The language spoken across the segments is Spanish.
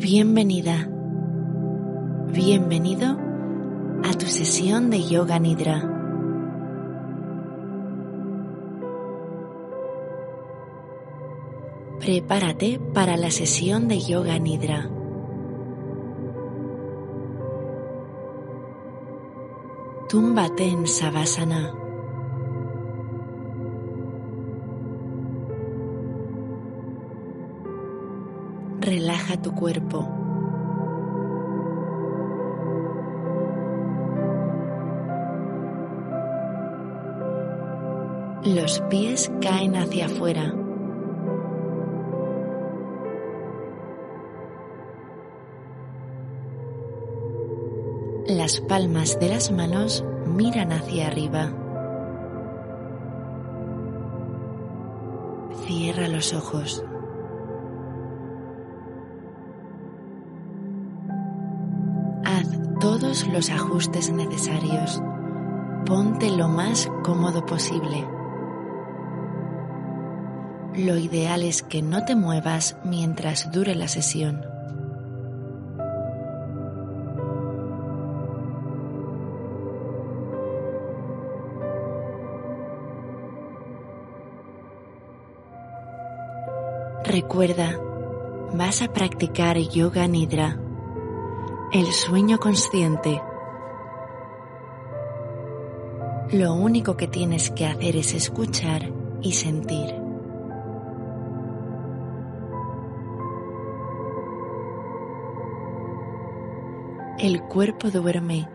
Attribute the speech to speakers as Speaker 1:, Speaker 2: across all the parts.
Speaker 1: Bienvenida, bienvenido a tu sesión de Yoga Nidra. Prepárate para la sesión de Yoga Nidra. Túmbate en Savasana. Tu cuerpo. Los pies caen hacia afuera. Las palmas de las manos miran hacia arriba. Cierra los ojos. Los ajustes necesarios. Ponte lo más cómodo posible. Lo ideal es que no te muevas mientras dure la sesión. Recuerda, vas a practicar yoga nidra el sueño consciente. Lo único que tienes que hacer es escuchar y sentir. El cuerpo duerme,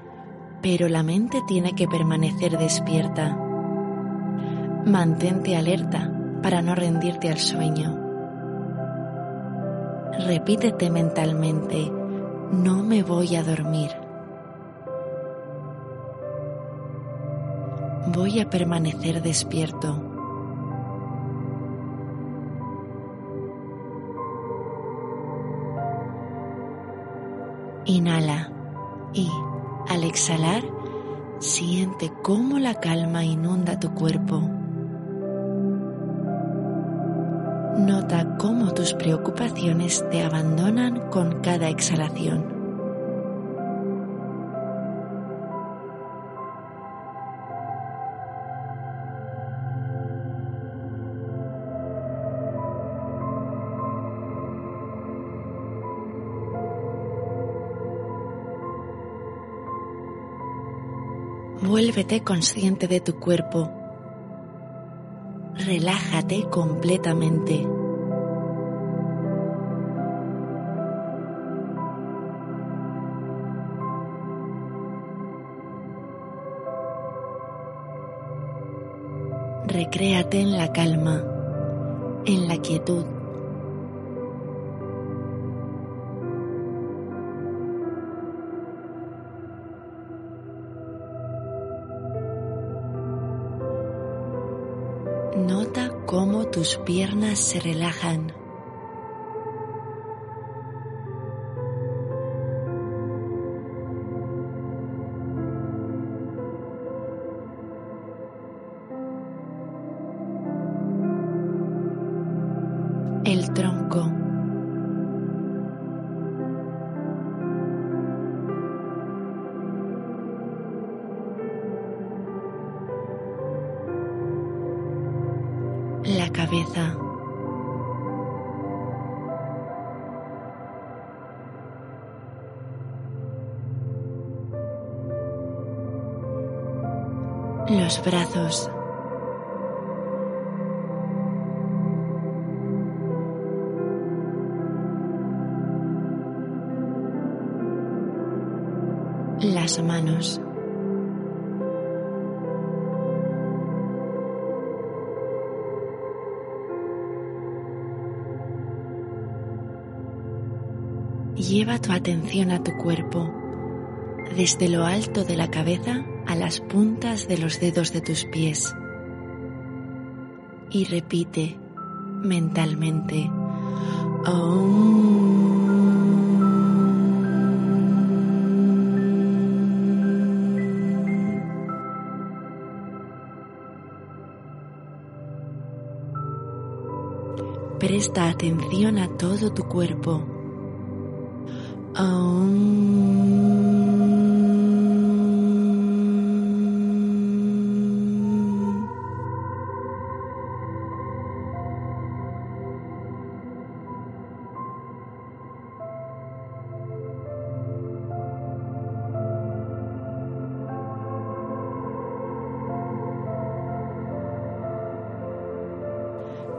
Speaker 1: pero la mente tiene que permanecer despierta. Mantente alerta para no rendirte al sueño. Repítete mentalmente no me voy a dormir. Voy a permanecer despierto. Inhala y al exhalar siente cómo la calma inunda tu cuerpo. Tus preocupaciones te abandonan con cada exhalación. Vuélvete consciente de tu cuerpo relájate completamente. Recréate en la calma, en la quietud. Nota cómo tus piernas se relajan. Tu atención a tu cuerpo, desde lo alto de la cabeza a las puntas de los dedos de tus pies. Y repite mentalmente, Presta atención a todo tu cuerpo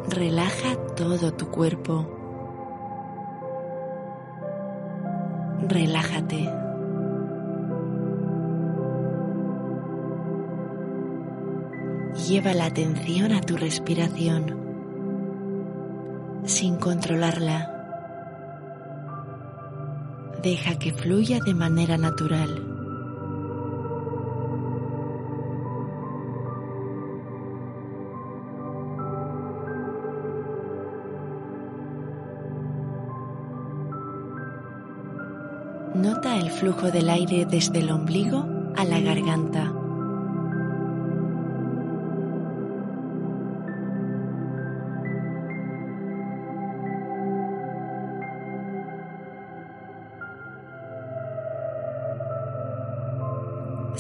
Speaker 1: Relaja todo tu cuerpo. Lleva la atención a tu respiración sin controlarla. Deja que fluya de manera natural. Nota el flujo del aire desde el ombligo a la garganta.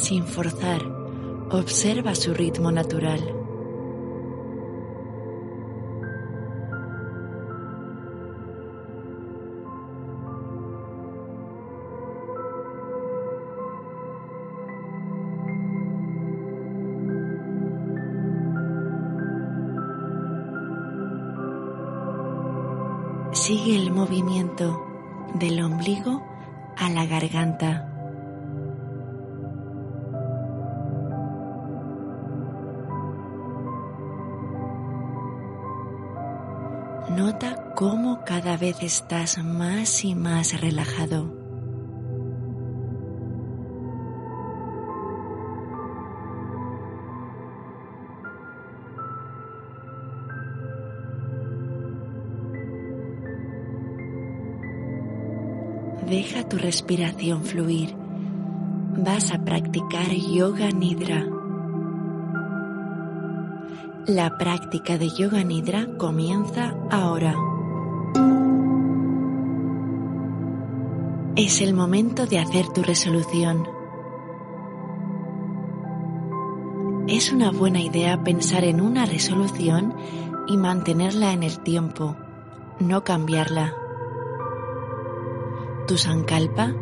Speaker 1: Sin forzar, observa su ritmo natural. Sigue el movimiento del ombligo a la garganta. Cómo cada vez estás más y más relajado. Deja tu respiración fluir. Vas a practicar yoga nidra. La práctica de yoga nidra comienza ahora. Es el momento de hacer tu resolución. Es una buena idea pensar en una resolución y mantenerla en el tiempo, no cambiarla. Tu sankalpa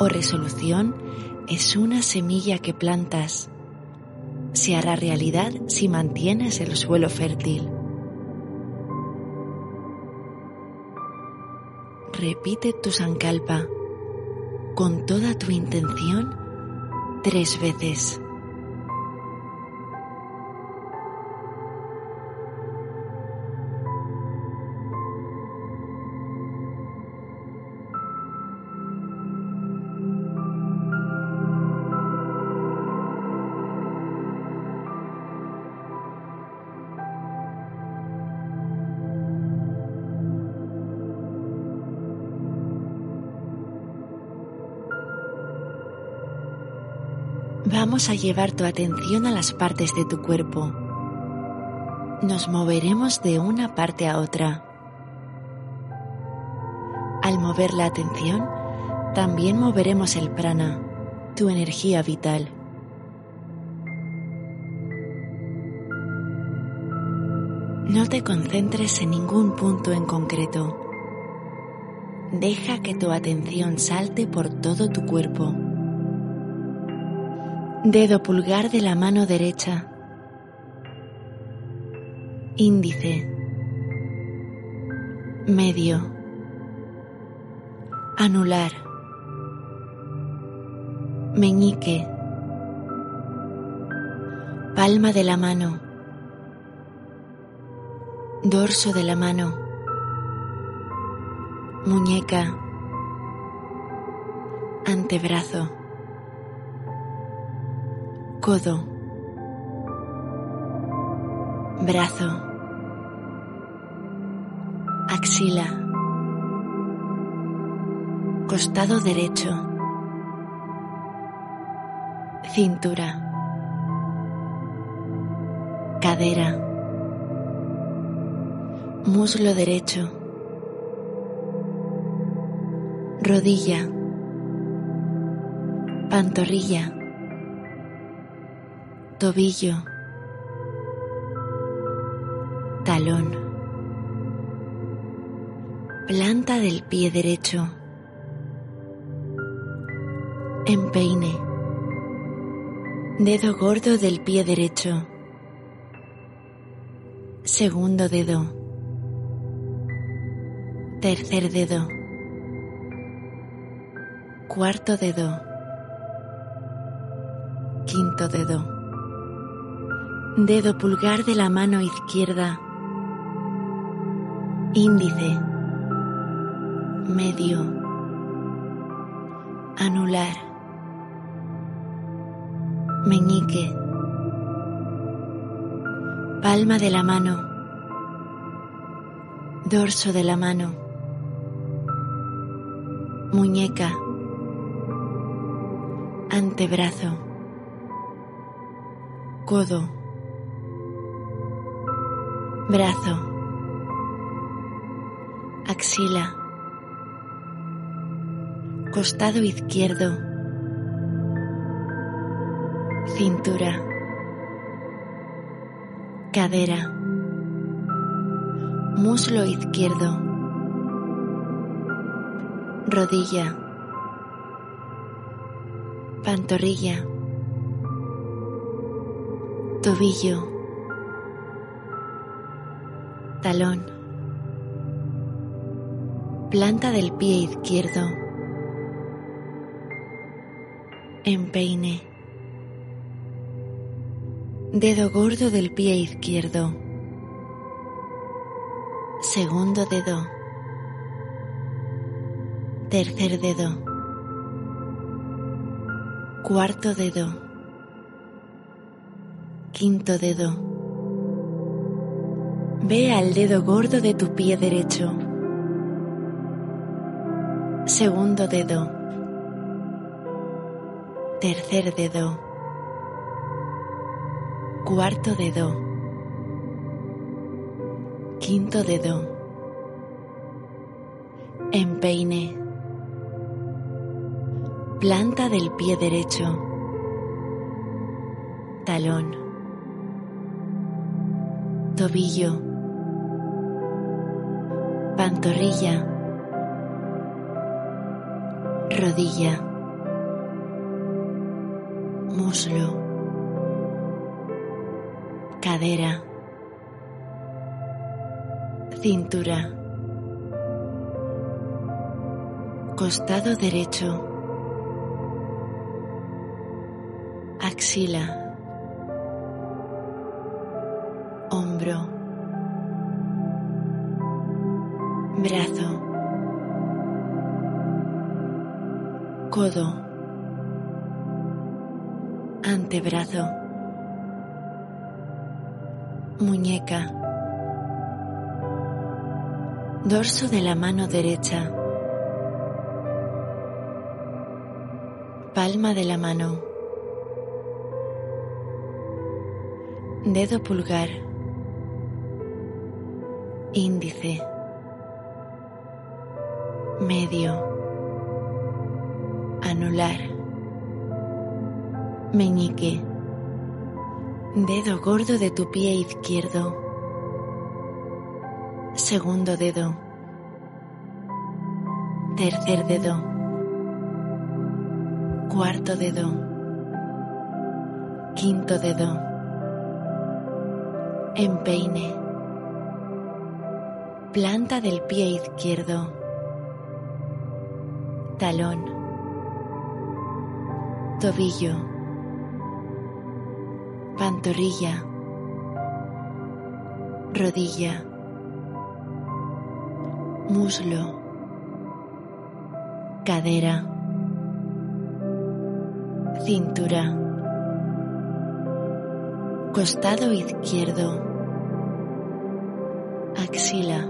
Speaker 1: o resolución es una semilla que plantas. Se hará realidad si mantienes el suelo fértil. Repite tu sankalpa con toda tu intención tres veces. Vamos a llevar tu atención a las partes de tu cuerpo. Nos moveremos de una parte a otra. Al mover la atención, también moveremos el prana, tu energía vital. No te concentres en ningún punto en concreto. Deja que tu atención salte por todo tu cuerpo. Dedo pulgar de la mano derecha. Índice. Medio. Anular. Meñique. Palma de la mano. Dorso de la mano. Muñeca. Antebrazo codo, brazo, axila, costado derecho, cintura, cadera, muslo derecho, rodilla, pantorrilla, tobillo, talón, planta del pie derecho, empeine, dedo gordo del pie derecho, segundo dedo, tercer dedo, cuarto dedo, quinto dedo, dedo pulgar de la mano izquierda, índice, medio, anular, meñique, palma de la mano, dorso de la mano, muñeca, antebrazo, codo, brazo, axila, costado izquierdo, cintura, cadera, muslo izquierdo, rodilla, pantorrilla, tobillo, talón, planta del pie izquierdo, empeine, dedo gordo del pie izquierdo, segundo dedo, tercer dedo, cuarto dedo, quinto dedo. Ve al dedo gordo de tu pie derecho. Segundo dedo. Tercer dedo. Cuarto dedo. Quinto dedo. Empeine. Planta del pie derecho. Talón. Tobillo. Pantorrilla. Rodilla. Muslo. Cadera. Cintura. Costado derecho. Axila. Hombro. Brazo. Codo. Antebrazo. Muñeca. Dorso de la mano derecha. Palma de la mano. Dedo pulgar. Índice. Medio. Anular. Meñique. Dedo gordo de tu pie izquierdo. Segundo dedo. Tercer dedo. Cuarto dedo. Quinto dedo. Empeine. Planta del pie izquierdo. Talón. Tobillo. Pantorrilla. Rodilla. Muslo. Cadera. Cintura. Costado izquierdo. Axila.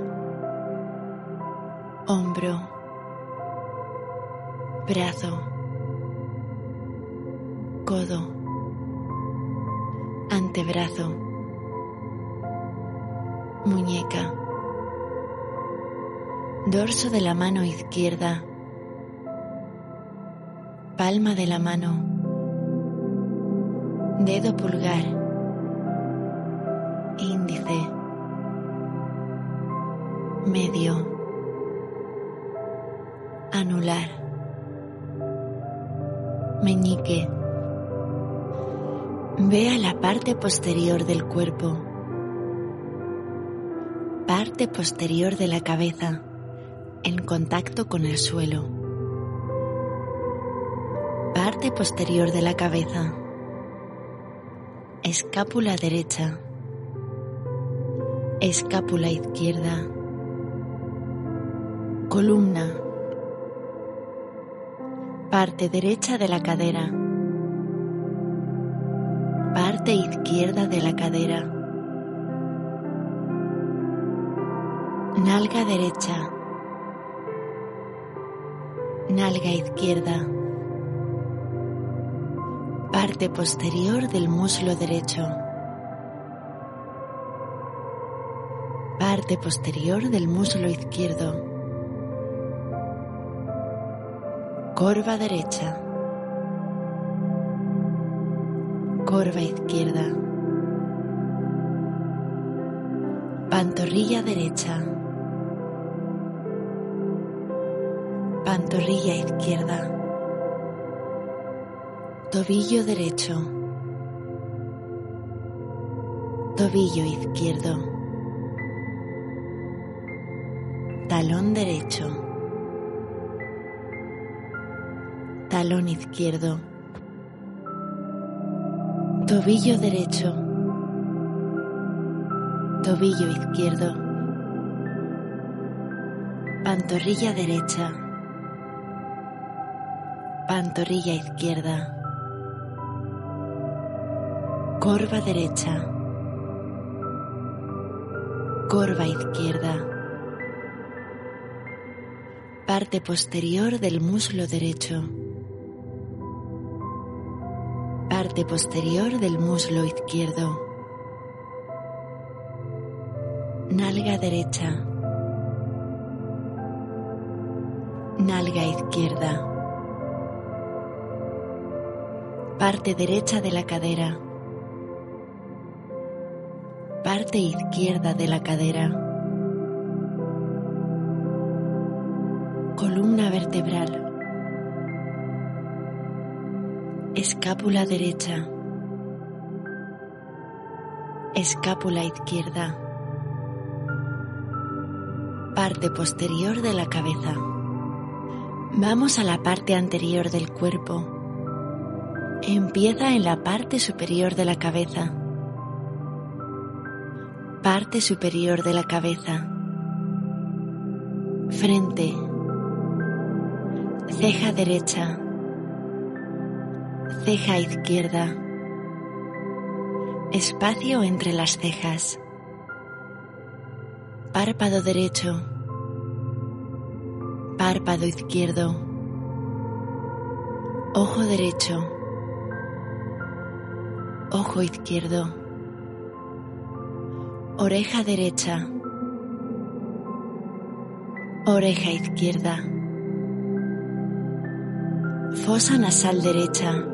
Speaker 1: Hombro. Brazo. Codo. Antebrazo. Muñeca. Dorso de la mano izquierda. palma de la mano, dedo pulgar, índice, medio, anular, meñique. Ve a la parte posterior del cuerpo, parte posterior de la cabeza, en contacto con el suelo, parte posterior de la cabeza, escápula derecha, escápula izquierda, columna, parte derecha de la cadera, parte izquierda de la cadera, nalga derecha, nalga izquierda, parte posterior del muslo derecho, parte posterior del muslo izquierdo, corva derecha, corva izquierda, pantorrilla derecha, pantorrilla izquierda, tobillo derecho, tobillo izquierdo, talón derecho, talón izquierdo, tobillo derecho, tobillo izquierdo, pantorrilla derecha, pantorrilla izquierda, corva derecha, corva izquierda, parte posterior del muslo derecho, parte posterior del muslo izquierdo, nalga derecha, nalga izquierda, parte derecha de la cadera, parte izquierda de la cadera, escápula derecha, escápula izquierda, parte posterior de la cabeza. Vamos a la parte anterior del cuerpo. Empieza en la parte superior de la cabeza. Parte superior de la cabeza. Frente. Ceja derecha. Ceja izquierda. Espacio entre las cejas. Párpado derecho. Párpado izquierdo. Ojo derecho. Ojo izquierdo. Oreja derecha. Oreja izquierda. Fosa nasal derecha.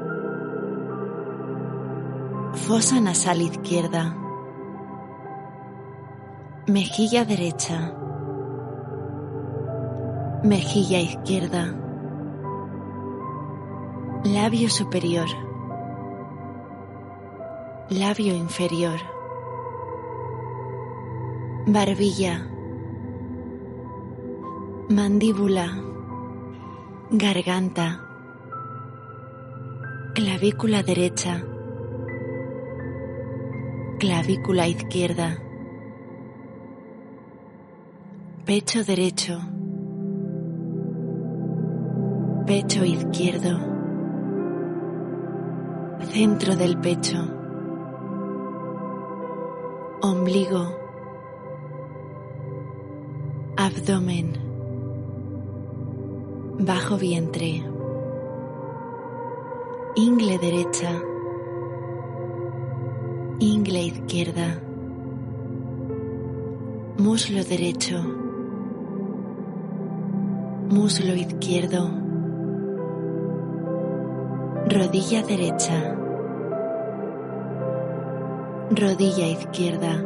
Speaker 1: Fosa nasal izquierda. Mejilla derecha. Mejilla izquierda. Labio superior. Labio inferior. Barbilla. Mandíbula. Garganta. Clavícula derecha. Clavícula izquierda. Pecho derecho. Pecho izquierdo. Centro del pecho. Ombligo. Abdomen. Bajo vientre. Ingle derecha. Ingle izquierda. Muslo derecho. Muslo izquierdo. rodilla derecha, rodilla izquierda,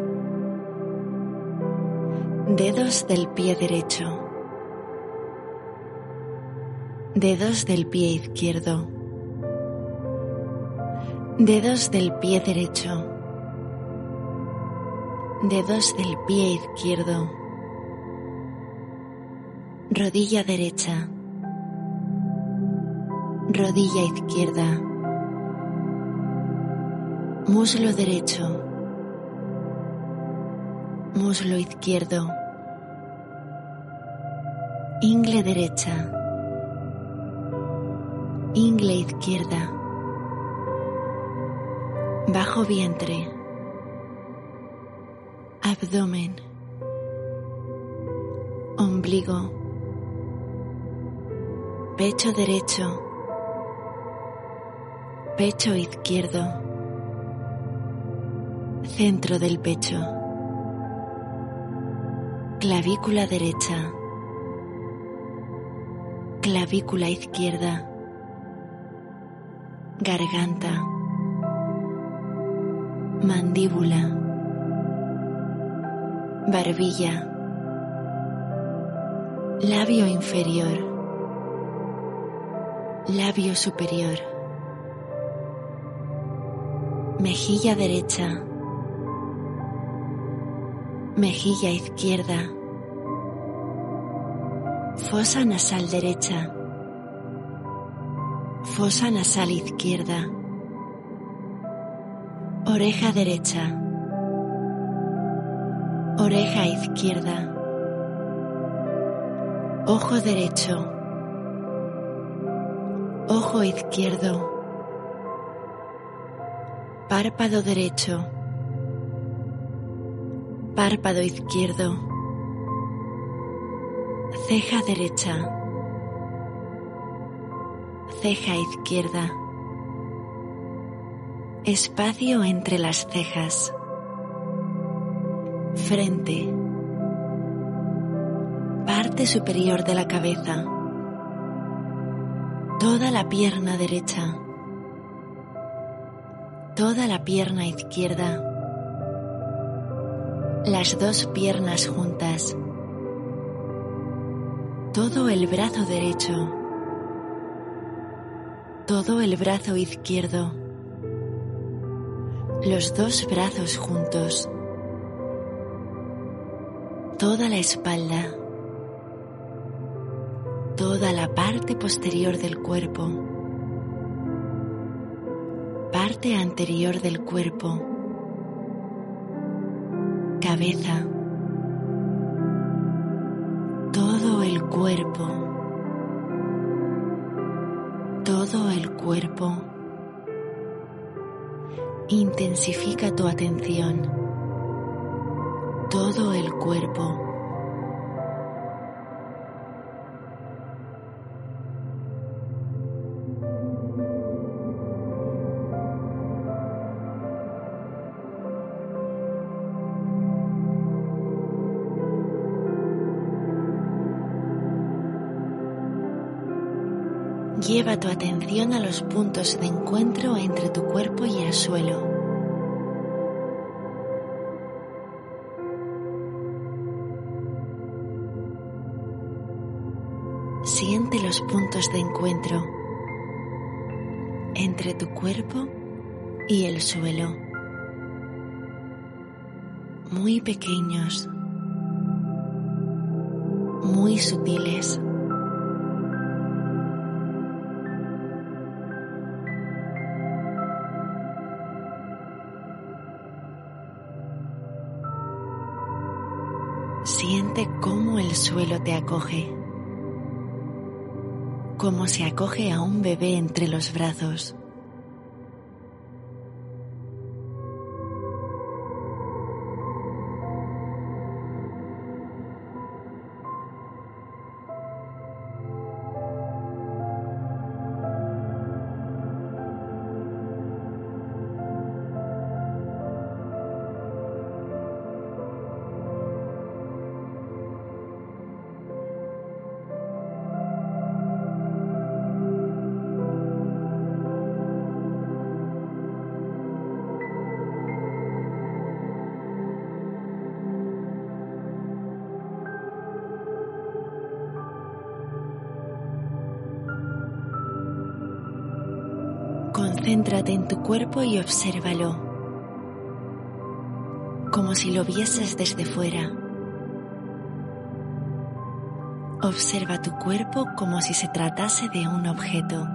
Speaker 1: dedos del pie derecho, dedos del pie izquierdo, dedos del pie derecho, dedos del pie izquierdo, rodilla derecha, rodilla izquierda, muslo derecho, muslo izquierdo, ingle derecha, ingle izquierda, bajo vientre, abdomen, ombligo, pecho derecho, pecho izquierdo, centro del pecho, clavícula derecha, clavícula izquierda, garganta, mandíbula, barbilla, labio inferior, labio superior. Mejilla derecha, mejilla izquierda, fosa nasal derecha, fosa nasal izquierda, oreja derecha, oreja izquierda, ojo derecho, ojo izquierdo, párpado derecho, párpado izquierdo, ceja derecha, ceja izquierda, espacio entre las cejas, frente, parte superior de la cabeza, toda la pierna derecha. Toda la pierna izquierda, las dos piernas juntas, todo el brazo derecho, todo el brazo izquierdo, los dos brazos juntos, toda la espalda, toda la parte posterior del cuerpo parte anterior del cuerpo, cabeza, todo el cuerpo, todo el cuerpo. Intensifica tu atención, todo el cuerpo. Lleva tu atención a los puntos de encuentro entre tu cuerpo y el suelo. Puntos de encuentro entre tu cuerpo y el suelo. Muy pequeños, muy sutiles. Siente cómo el suelo te acoge, cómo se acoge a un bebé entre los brazos. Cuerpo y obsérvalo, como si lo vieses desde fuera. Observa tu cuerpo como si se tratase de un objeto.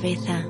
Speaker 1: Cabeza.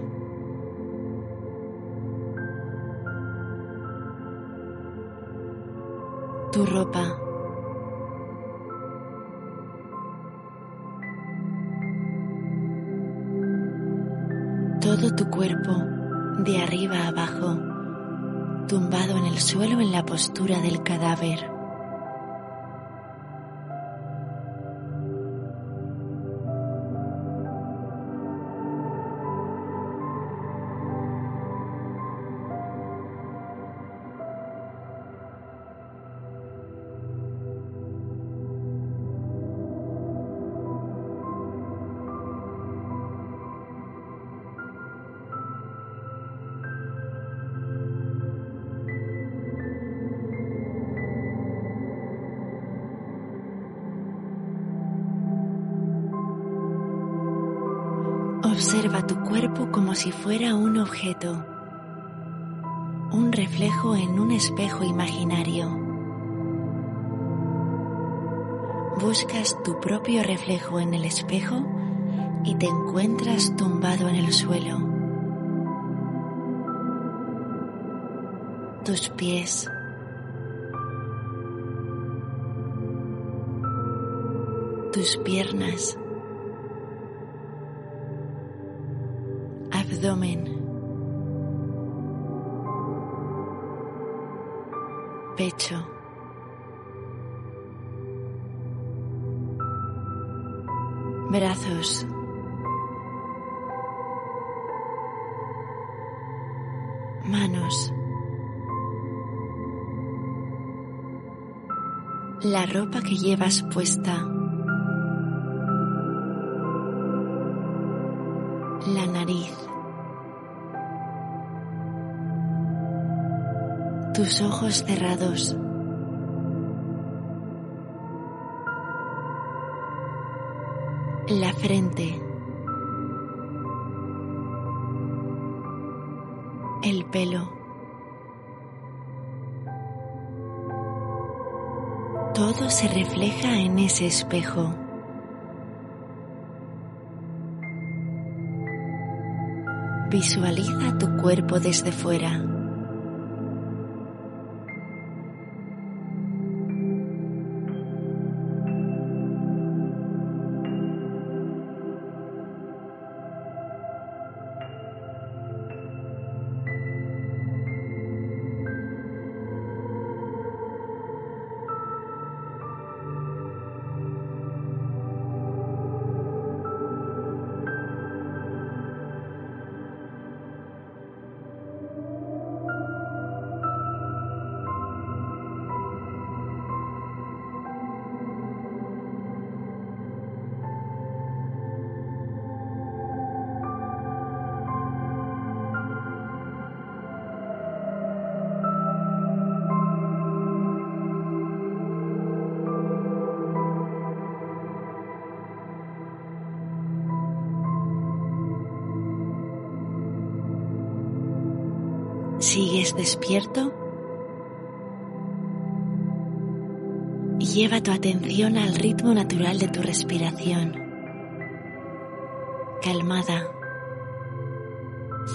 Speaker 1: Cuerpo como si fuera un objeto, un reflejo en un espejo imaginario. Buscas tu propio reflejo en el espejo y te encuentras tumbado en el suelo. Tus pies, tus piernas, abdomen, pecho, brazos, manos, la ropa que llevas puesta. Tus ojos cerrados. La frente. El pelo. Todo se refleja en ese espejo. Visualiza tu cuerpo desde fuera. ¿Sigues despierto? Lleva tu atención al ritmo natural de tu respiración. Calmada.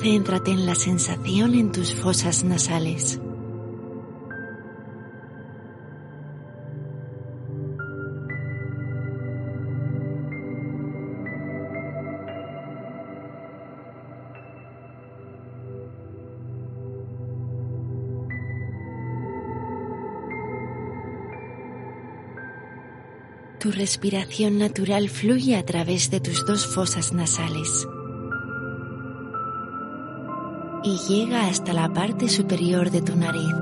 Speaker 1: Céntrate en la sensación en tus fosas nasales. tu respiración natural fluye a través de tus dos fosas nasales y llega hasta la parte superior de tu nariz,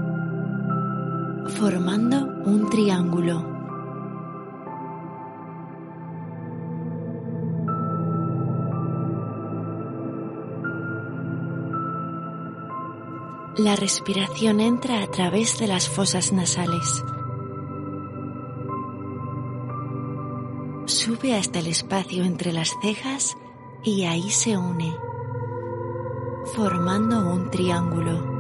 Speaker 1: formando un triángulo. La respiración entra a través de las fosas nasales. Hasta el espacio entre las cejas y ahí se une, formando un triángulo.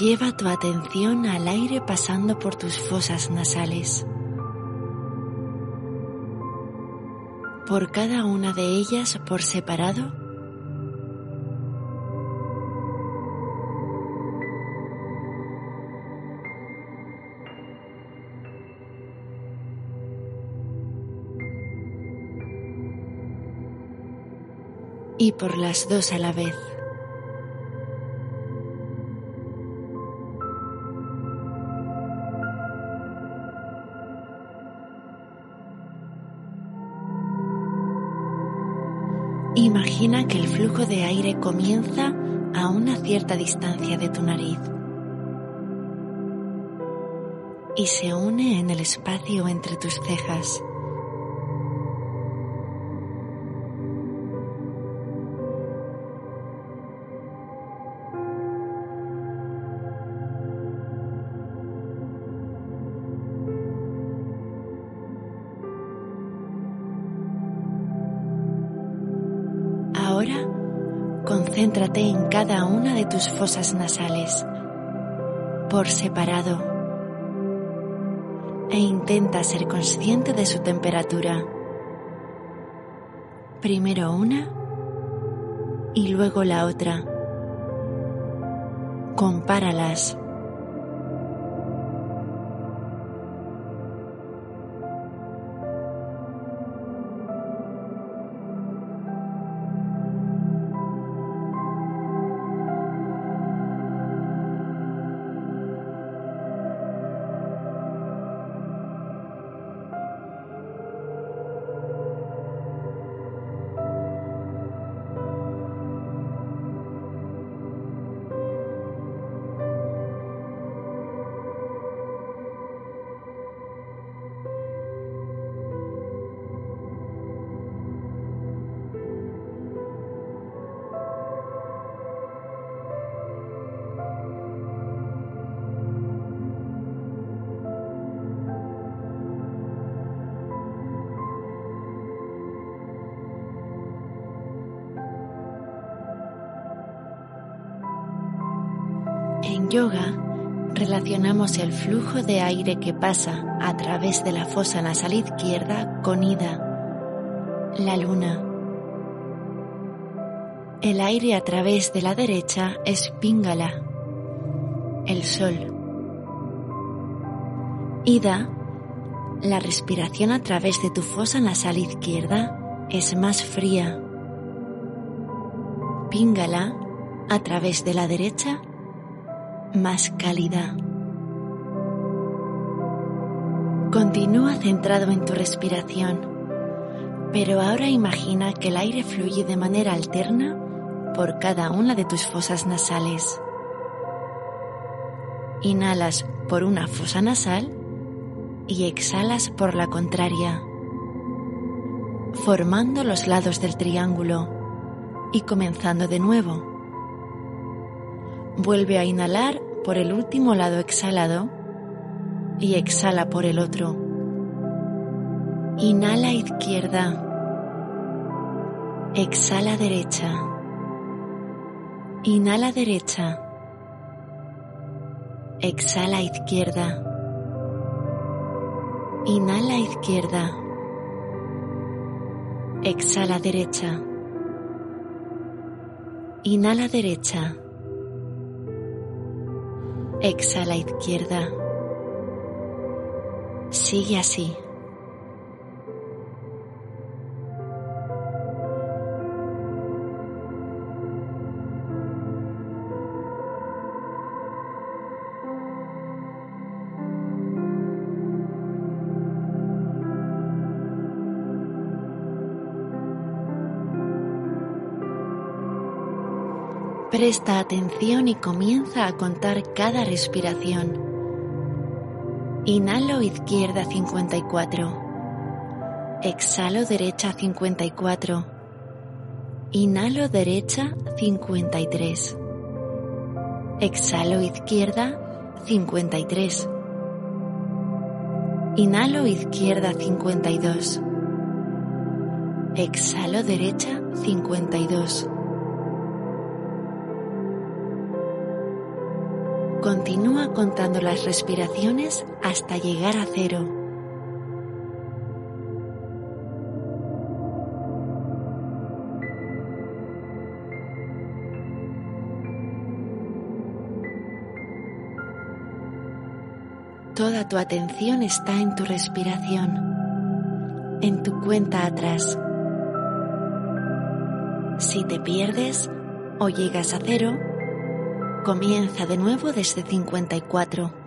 Speaker 1: Lleva tu atención al aire pasando por tus fosas nasales. Por cada una de ellas por separado, y por las dos a la vez. Imagina que el flujo de aire comienza a una cierta distancia de tu nariz y se une en el espacio entre tus cejas. Tus fosas nasales por separado e intenta ser consciente de su temperatura. Primero una y luego la otra. Compáralas. El flujo de aire que pasa a través de la fosa nasal izquierda con Ida, la luna. El aire a través de la derecha es Pingala, el sol. Ida, la respiración a través de tu fosa nasal izquierda es más fría. Pingala, a través de la derecha, más cálida. Continúa centrado en tu respiración, pero ahora imagina que el aire fluye de manera alterna por cada una de tus fosas nasales. Inhalas por una fosa nasal y exhalas por la contraria, formando los lados del triángulo y comenzando de nuevo. Vuelve a inhalar por el último lado exhalado y exhala por el otro. Inhala izquierda. Exhala derecha. Inhala derecha. Exhala izquierda. Inhala izquierda. Exhala derecha. Inhala derecha. Exhala izquierda. Sigue así. Presta atención y comienza a contar cada respiración. Inhalo izquierda 54. Exhalo derecha 54. Inhalo derecha 53. Exhalo izquierda 53. Inhalo izquierda 52. Exhalo derecha 52. Continúa contando las respiraciones hasta llegar a cero. Toda tu atención está en tu respiración, en tu cuenta atrás. Si te pierdes o llegas a cero, comienza de nuevo desde 54.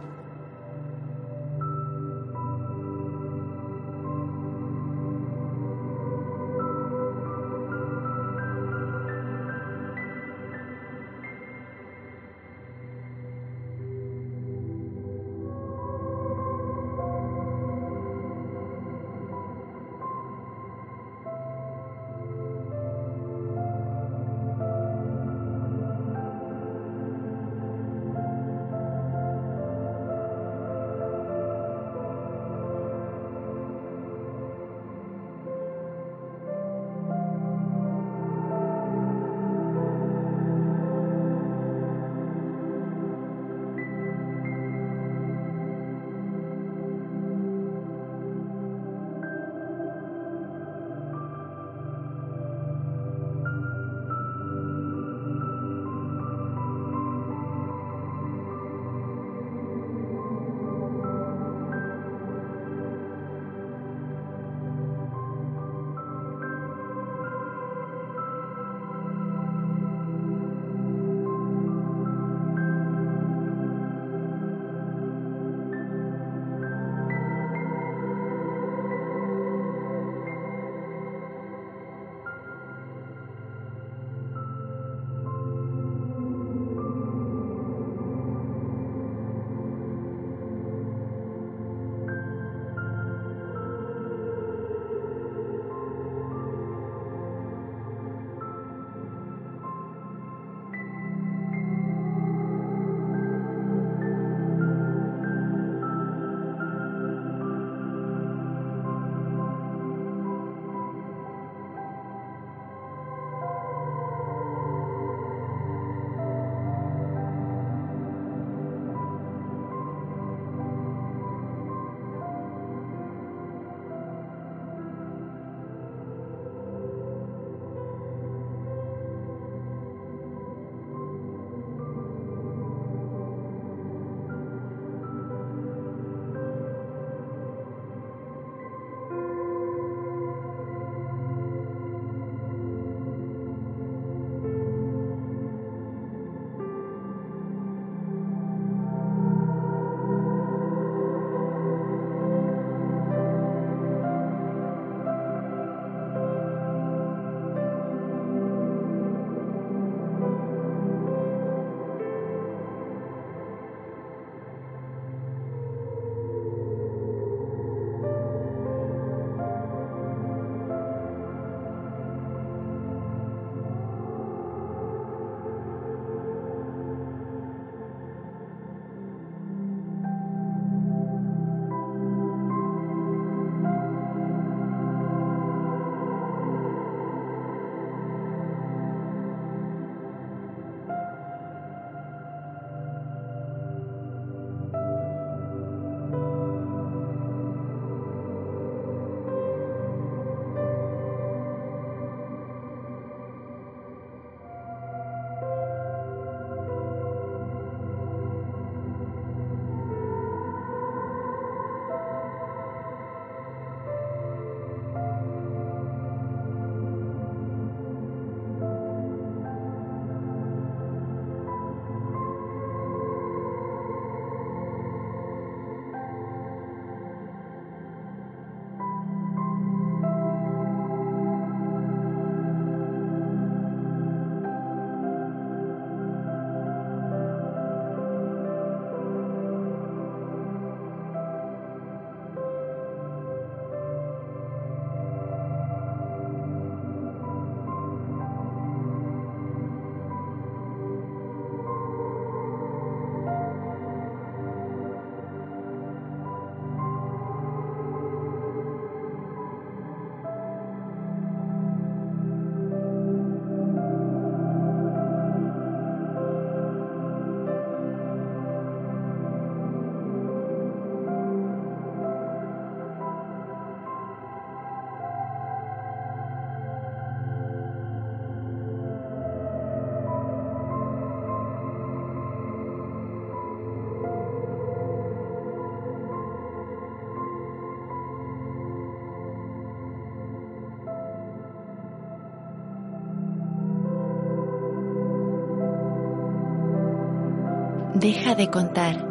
Speaker 1: Deja de contar,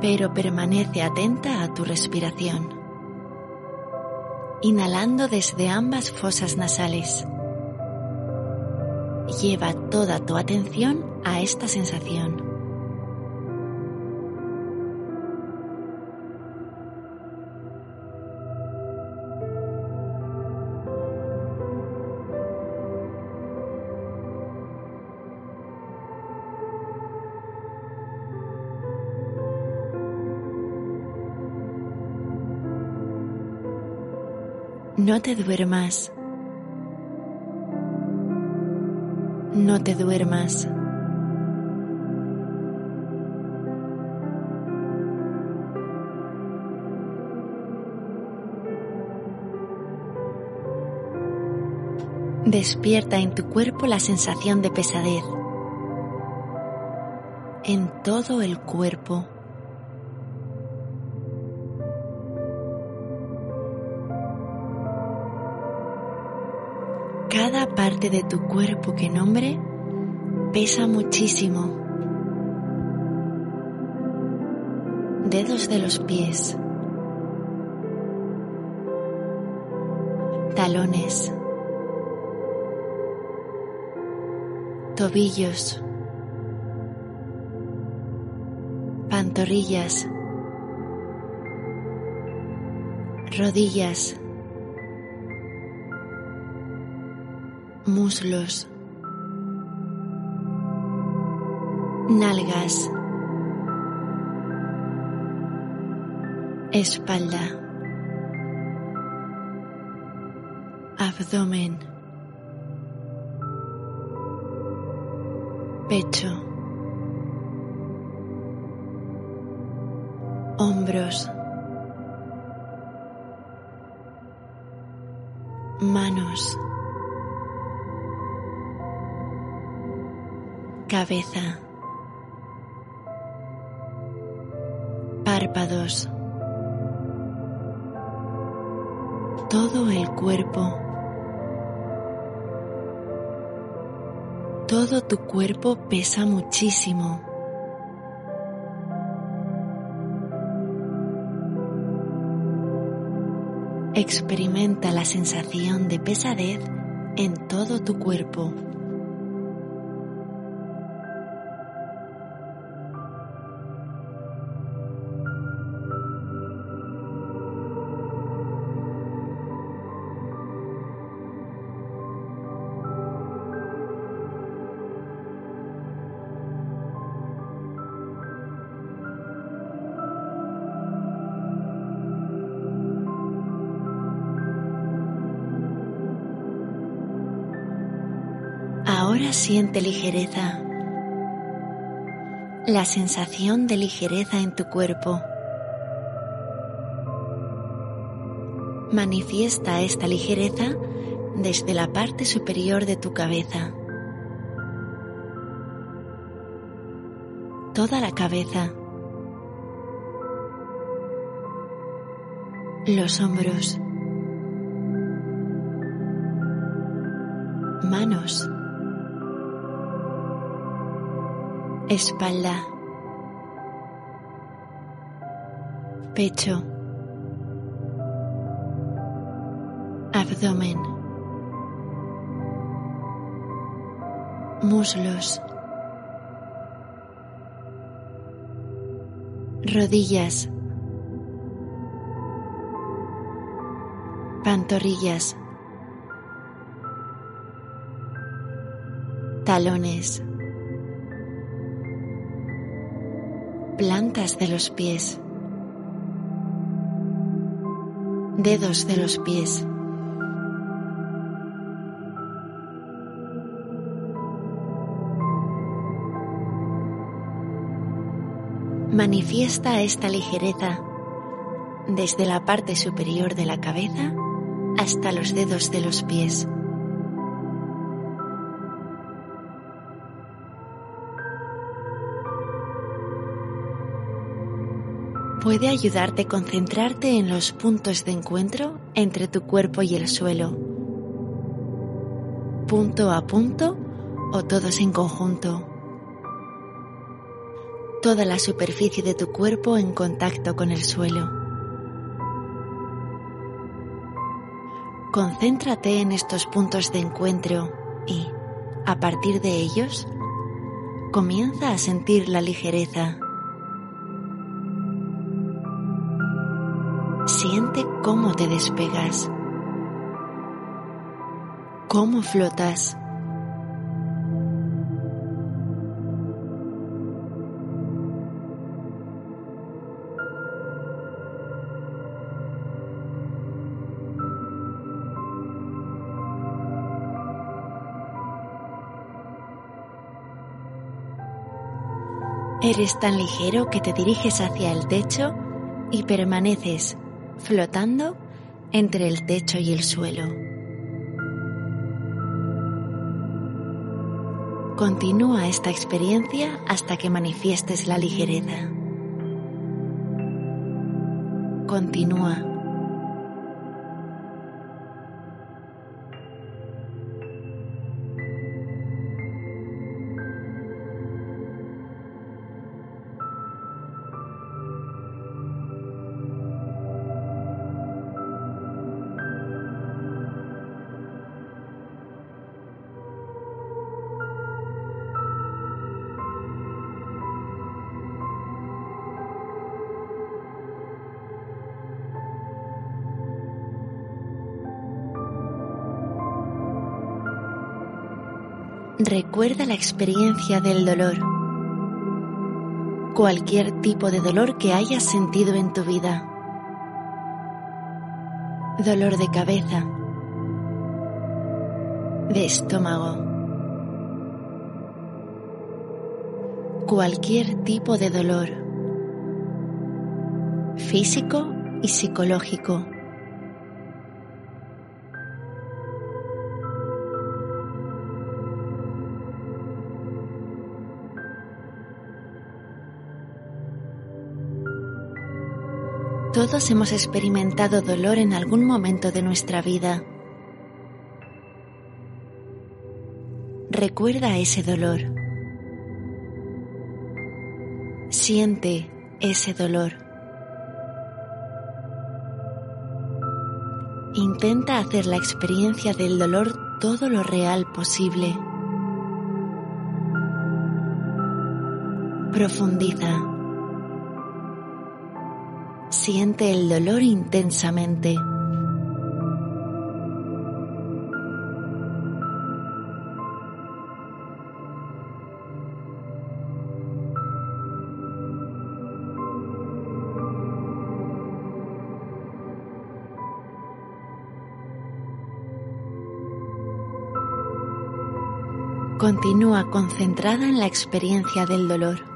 Speaker 1: pero permanece atenta a tu respiración, inhalando desde ambas fosas nasales. Lleva toda tu atención a esta sensación. No te duermas. No te duermas. Despierta en tu cuerpo la sensación de pesadez. En todo el cuerpo. De tu cuerpo que nombre pesa muchísimo. Dedos de los pies. Talones. Tobillos. Pantorrillas. Rodillas. Muslos, nalgas, espalda, abdomen, pecho, hombros, manos, cabeza, párpados, todo el cuerpo, todo tu cuerpo pesa muchísimo. Experimenta la sensación de pesadez en todo tu cuerpo. Siente ligereza, la sensación de ligereza en tu cuerpo. Manifiesta esta ligereza desde la parte superior de tu cabeza. Toda la cabeza. Los hombros. Manos. Espalda, pecho, abdomen, muslos, rodillas, pantorrillas, talones, plantas de los pies, dedos de los pies. Manifiesta esta ligereza desde la parte superior de la cabeza hasta los dedos de los pies. Puede ayudarte a concentrarte en los puntos de encuentro entre tu cuerpo y el suelo, punto a punto o todos en conjunto. toda la superficie de tu cuerpo en contacto con el suelo. Concéntrate en estos puntos de encuentro y, a partir de ellos, comienza a sentir la ligereza. Cómo te despegas, cómo flotas. Eres tan ligero que te diriges hacia el techo y permaneces flotando entre el techo y el suelo. Continúa esta experiencia hasta que manifiestes la ligereza. Continúa. Recuerda la experiencia del dolor. Cualquier tipo de dolor que hayas sentido en tu vida. Dolor de cabeza. De estómago. Cualquier tipo de dolor. Físico y psicológico. Todos hemos experimentado dolor en algún momento de nuestra vida. Recuerda ese dolor. Siente ese dolor. Intenta hacer la experiencia del dolor todo lo real posible. Profundiza. Siente el dolor intensamente. Continúa concentrada en la experiencia del dolor.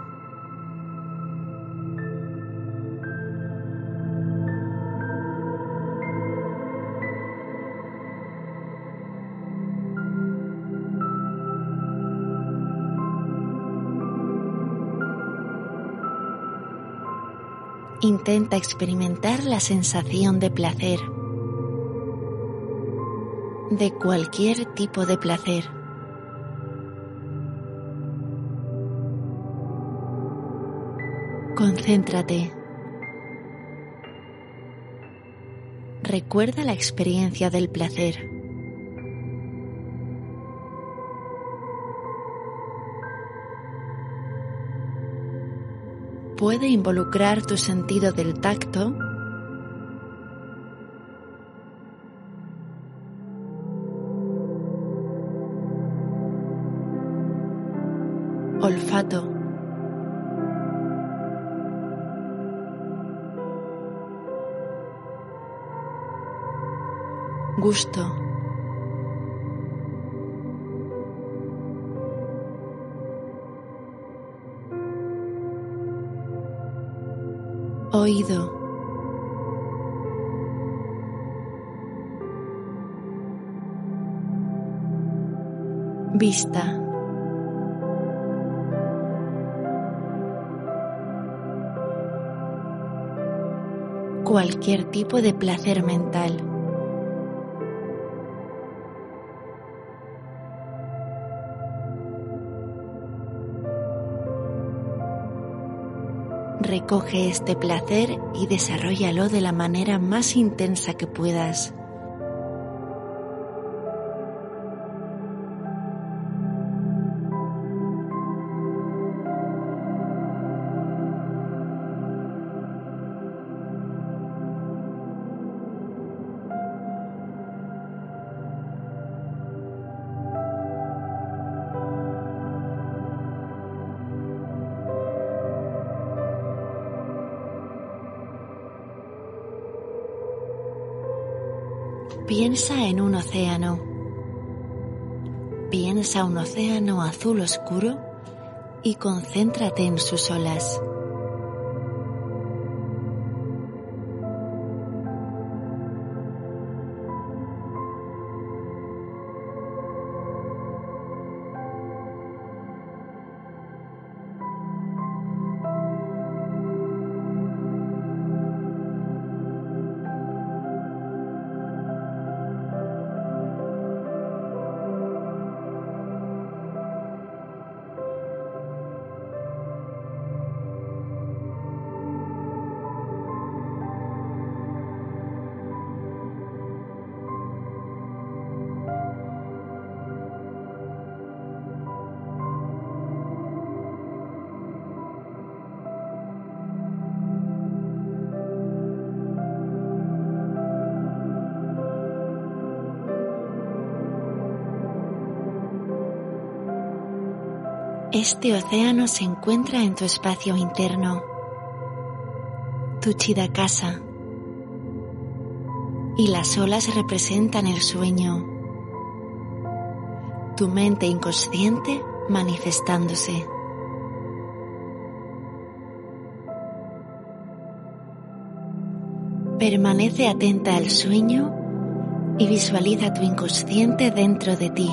Speaker 1: Intenta experimentar la sensación de placer, de cualquier tipo de placer. Concéntrate. Recuerda la experiencia del placer. Puede involucrar tu sentido del tacto, olfato, gusto. Oído. Vista. Cualquier tipo de placer mental. Recoge este placer y desarrollalo de la manera más intensa que puedas. Piensa en un océano. Piensa un océano azul oscuro y concéntrate en sus olas. Este océano se encuentra en tu espacio interno, tu casa, y las olas representan el sueño, tu mente inconsciente manifestándose. Permanece atenta al sueño y visualiza tu inconsciente dentro de ti.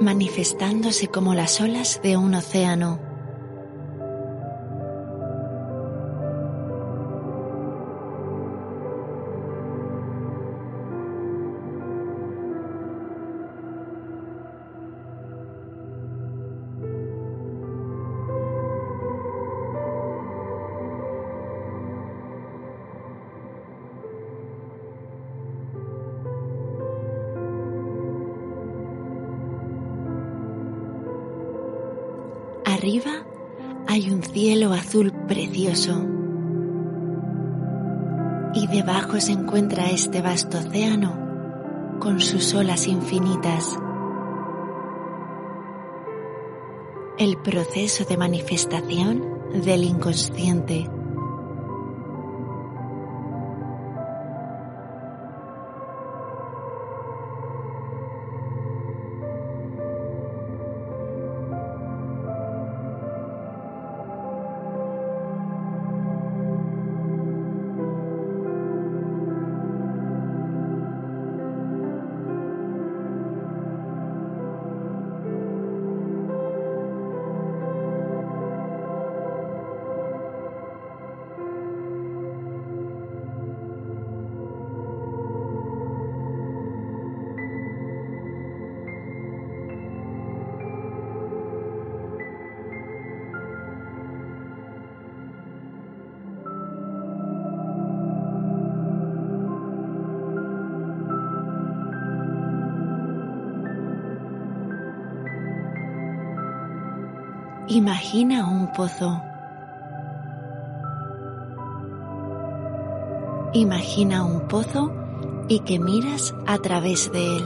Speaker 1: Manifestándose como las olas de un océano. Y debajo se encuentra este vasto océano con sus olas infinitas. El proceso de manifestación del inconsciente. Imagina un pozo. Imagina un pozo y que miras a través de él.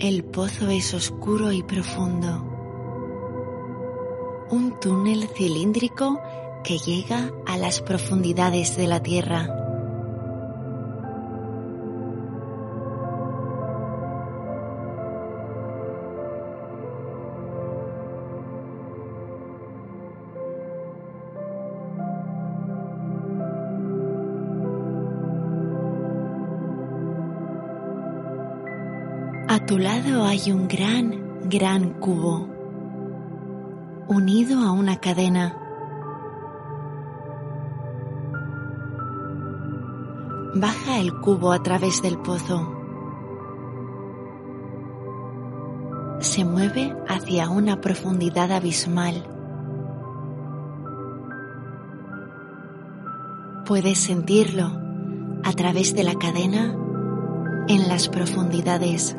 Speaker 1: El pozo es oscuro y profundo. Un túnel cilíndrico que llega a las profundidades de la tierra. Tu lado hay un gran, gran cubo, unido a una cadena. Baja el cubo a través del pozo. se mueve hacia una profundidad abismal. Puedes sentirlo a través de la cadena en las profundidades,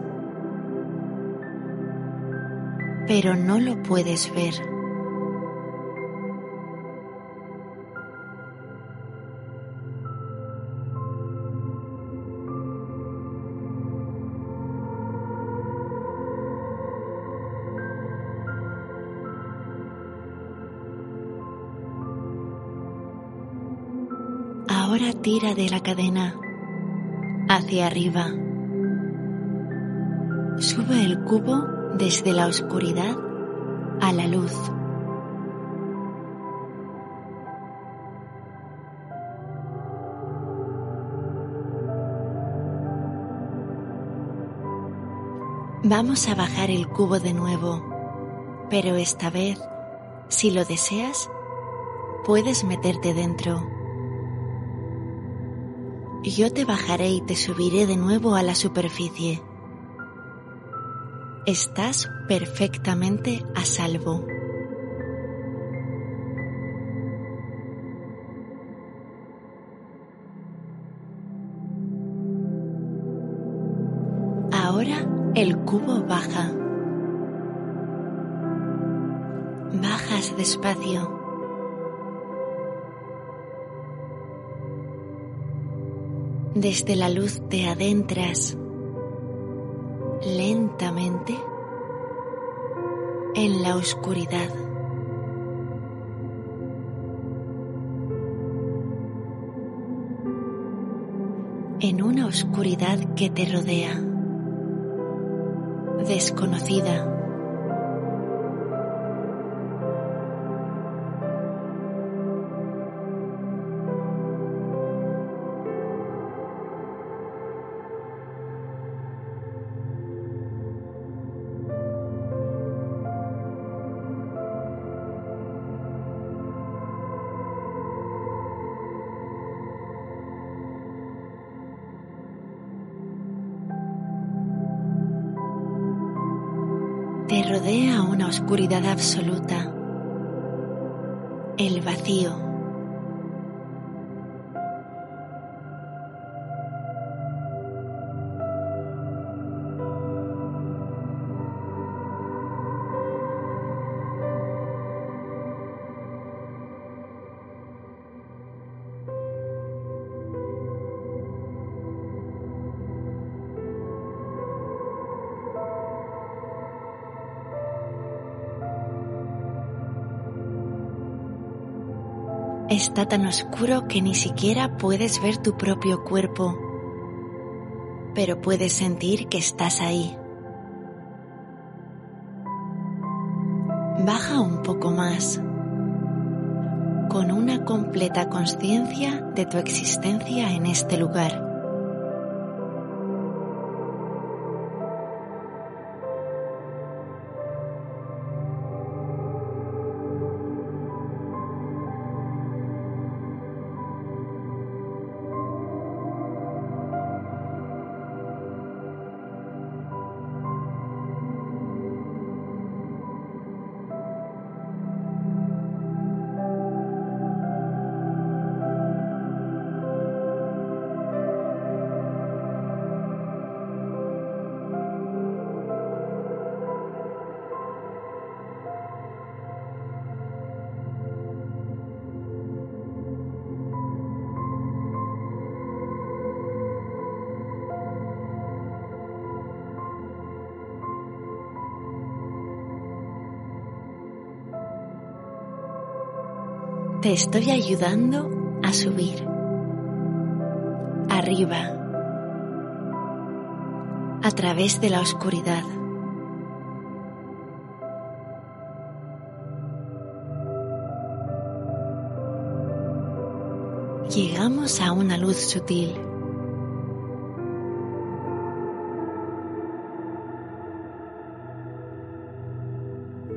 Speaker 1: pero no lo puedes ver. Ahora tira de la cadena hacia arriba. Sube el cubo desde la oscuridad a la luz. Vamos a bajar el cubo de nuevo, pero esta vez, si lo deseas, puedes meterte dentro yo te bajaré y te subiré de nuevo a la superficie. Estás perfectamente a salvo. Ahora el cubo baja. Bajas despacio. Desde la luz te adentras lentamente en la oscuridad. En una oscuridad que te rodea, desconocida. Oscuridad absoluta, el vacío. Está tan oscuro que ni siquiera puedes ver tu propio cuerpo, pero puedes sentir que estás ahí. Baja un poco más, con una completa conciencia de tu existencia en este lugar. Te estoy ayudando a subir. Arriba. A través de la oscuridad. Llegamos a una luz sutil.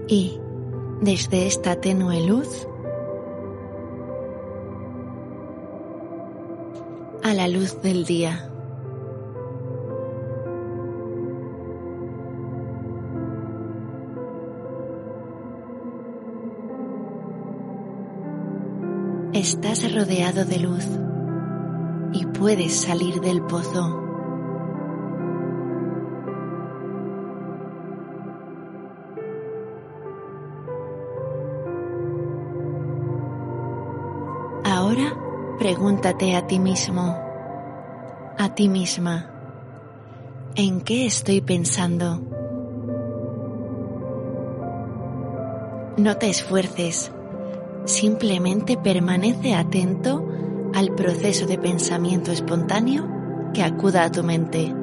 Speaker 1: Y desde esta tenue luz a la luz del día. Estás rodeado de luz y puedes salir del pozo. Ahora pregúntate a ti mismo, a ti misma, ¿en qué estoy pensando? No te esfuerces, simplemente permanece atento al proceso de pensamiento espontáneo que acuda a tu mente.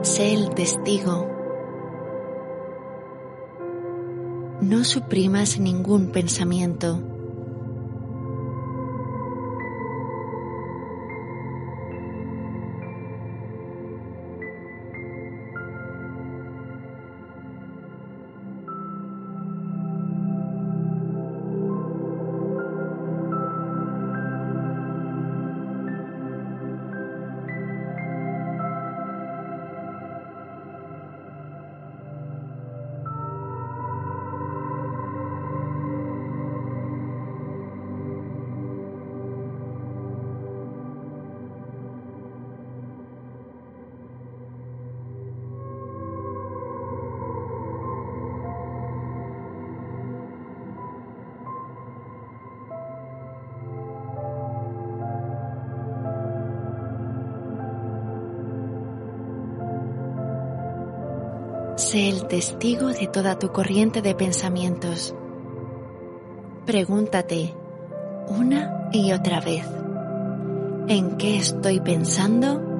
Speaker 1: Sé el testigo. No suprimas ningún pensamiento. Testigo de toda tu corriente de pensamientos. Pregúntate una y otra vez, ¿en qué estoy pensando?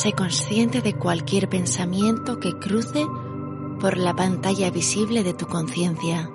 Speaker 1: Sé consciente de cualquier pensamiento que cruce por la pantalla visible de tu conciencia.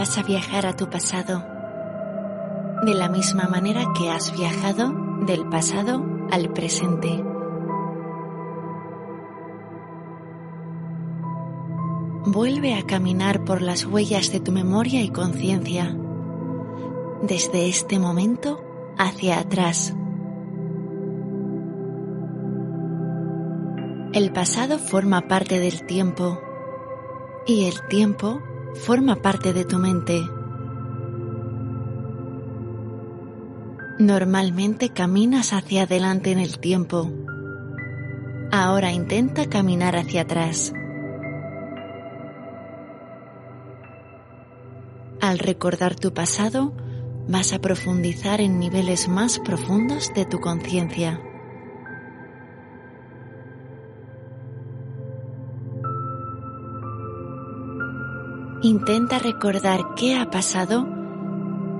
Speaker 1: Vas a viajar a tu pasado, de la misma manera que has viajado del pasado al presente. Vuelve a caminar por las huellas de tu memoria y conciencia, desde este momento hacia atrás. El pasado forma parte del tiempo y el tiempo forma parte de tu mente. Normalmente caminas hacia adelante en el tiempo. Ahora intenta caminar hacia atrás. Al recordar tu pasado, vas a profundizar en niveles más profundos de tu conciencia. Intenta recordar qué ha pasado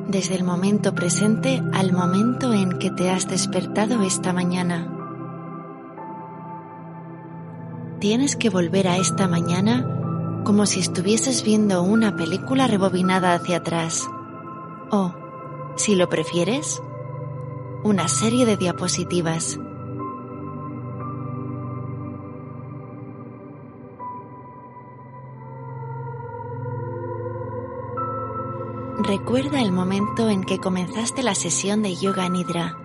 Speaker 1: desde el momento presente al momento en que te has despertado esta mañana. Tienes que volver a esta mañana como si estuvieses viendo una película rebobinada hacia atrás. O, si lo prefieres, una serie de diapositivas. Recuerda el momento en que comenzaste la sesión de yoga nidra.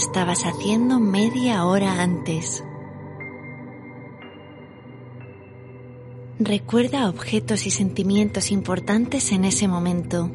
Speaker 1: Estabas haciendo media hora antes? Recuerda objetos y sentimientos importantes en ese momento.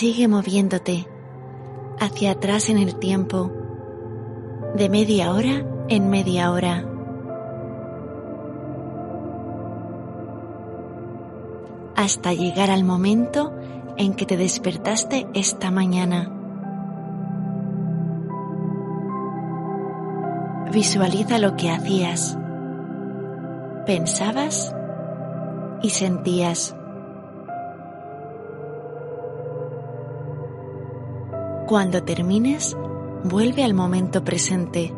Speaker 1: Sigue moviéndote hacia atrás en el tiempo, de media hora en media hora. hasta llegar al momento en que te despertaste esta mañana. Visualiza lo que hacías, pensabas y sentías. Cuando termines, vuelve al momento presente.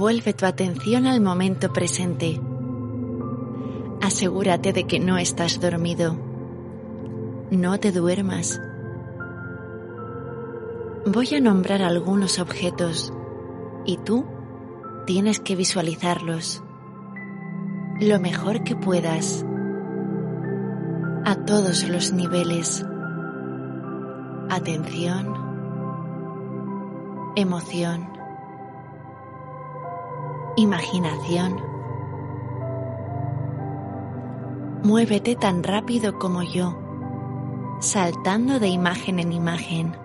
Speaker 1: Vuelve tu atención al momento presente. Asegúrate de que no estás dormido. No te duermas. Voy a nombrar algunos objetos y tú tienes que visualizarlos lo mejor que puedas a todos los niveles. Atención, emoción, imaginación. Muévete tan rápido como yo, saltando de imagen en imagen.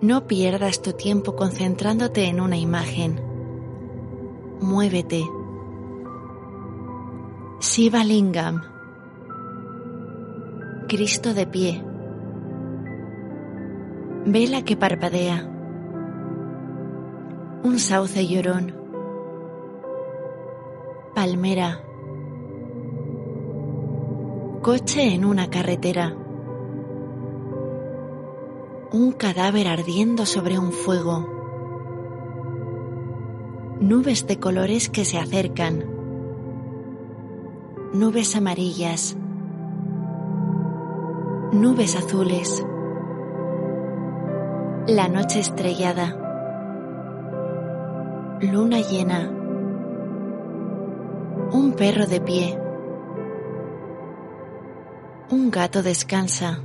Speaker 1: No pierdas tu tiempo concentrándote en una imagen. Muévete. Shiva Lingam. Cristo de pie. Vela que parpadea. Un sauce llorón. Palmera. Coche en una carretera un cadáver ardiendo sobre un fuego. Nubes de colores que se acercan. Nubes amarillas. Nubes azules. La noche estrellada. Luna llena. Un perro de pie. Un gato descansa.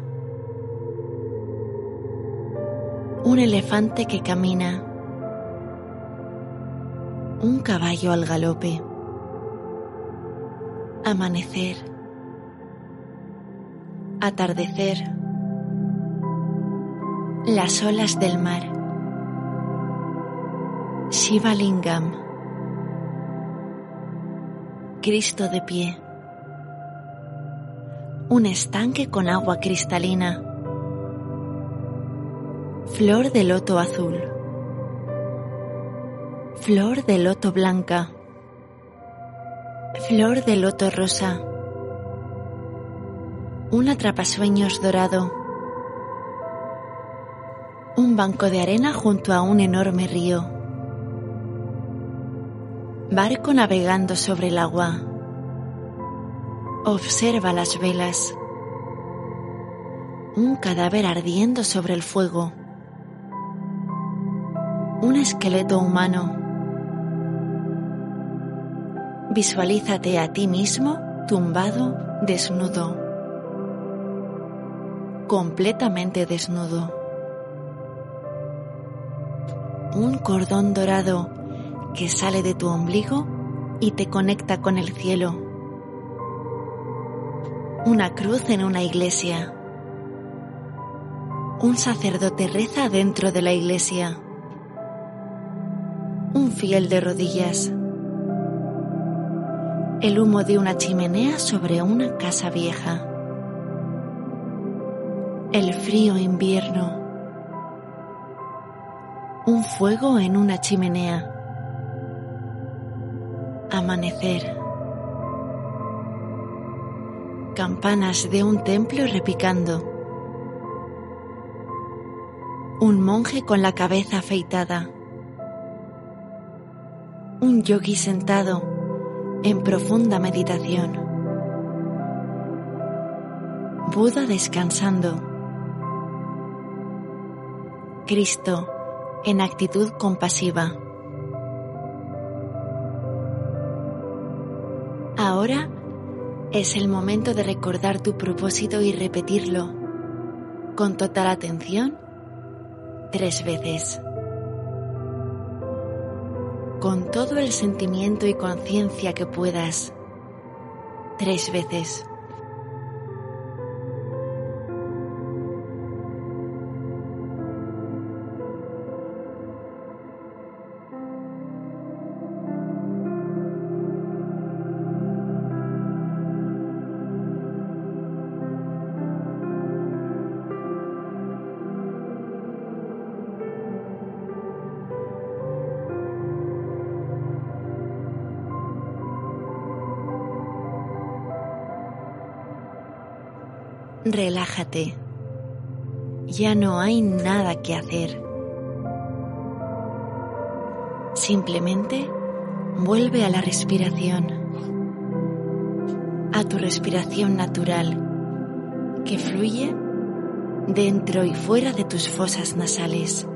Speaker 1: un elefante que camina, un caballo al galope, amanecer, atardecer, las olas del mar, Shiva Lingam, Cristo de pie, un estanque con agua cristalina, Flor de loto azul. Flor de loto blanca. Flor de loto rosa. Un atrapasueños dorado. Un banco de arena junto a un enorme río. Barco navegando sobre el agua. Observa las velas. Un cadáver ardiendo sobre el fuego un esqueleto humano. Visualízate a ti mismo tumbado, desnudo, completamente desnudo. Un cordón dorado que sale de tu ombligo y te conecta con el cielo. Una cruz en una iglesia. Un sacerdote reza dentro de la iglesia un fiel de rodillas. El humo de una chimenea sobre una casa vieja. El frío invierno. Un fuego en una chimenea. Amanecer. Campanas de un templo repicando. Un monje con la cabeza afeitada un yogi sentado en profunda meditación. Buda descansando. Cristo en actitud compasiva. Ahora es el momento de recordar tu propósito y repetirlo con total atención tres veces con todo el sentimiento y conciencia que puedas, tres veces. Relájate. Ya no hay nada que hacer. Simplemente vuelve a la respiración, a tu respiración natural que fluye dentro y fuera de tus fosas nasales.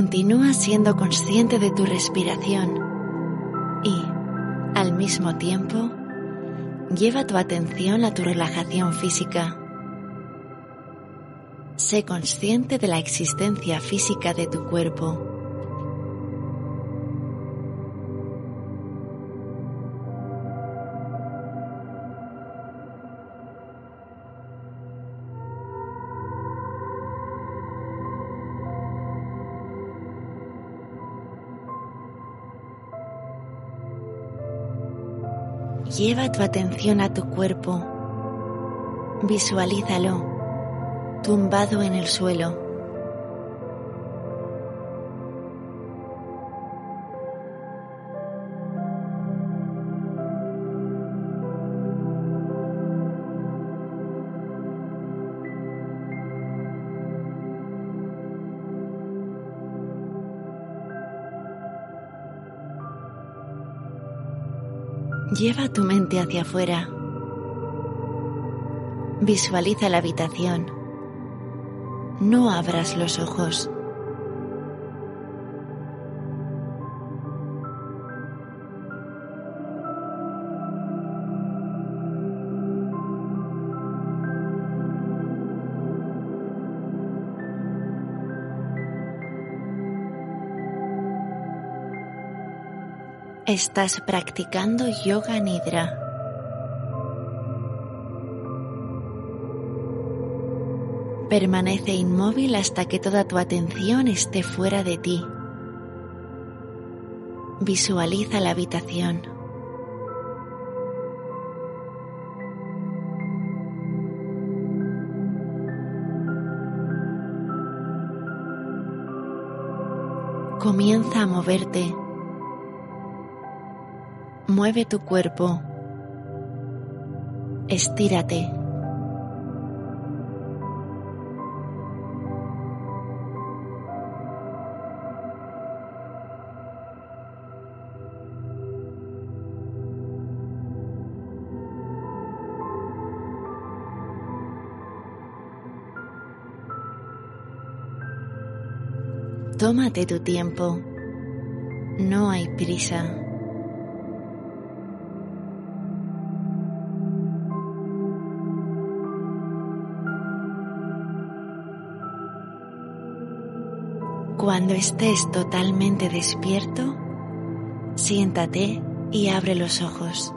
Speaker 1: Continúa siendo consciente de tu respiración y, al mismo tiempo, lleva tu atención a tu relajación física. Sé consciente de la existencia física de tu cuerpo. Lleva tu atención a tu cuerpo. Visualízalo tumbado en el suelo. Lleva tu mente hacia afuera. Visualiza la habitación. No abras los ojos. Estás practicando yoga nidra. Permanece inmóvil hasta que toda tu atención esté fuera de ti. Visualiza la habitación. Comienza a moverte Mueve tu cuerpo. Estírate. Tómate tu tiempo. No hay prisa. Cuando estés totalmente despierto, siéntate y abre los ojos.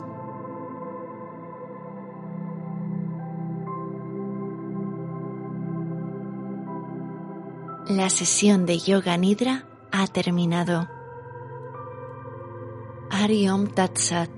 Speaker 1: La sesión de Yoga Nidra ha terminado. Ariom Tatsat.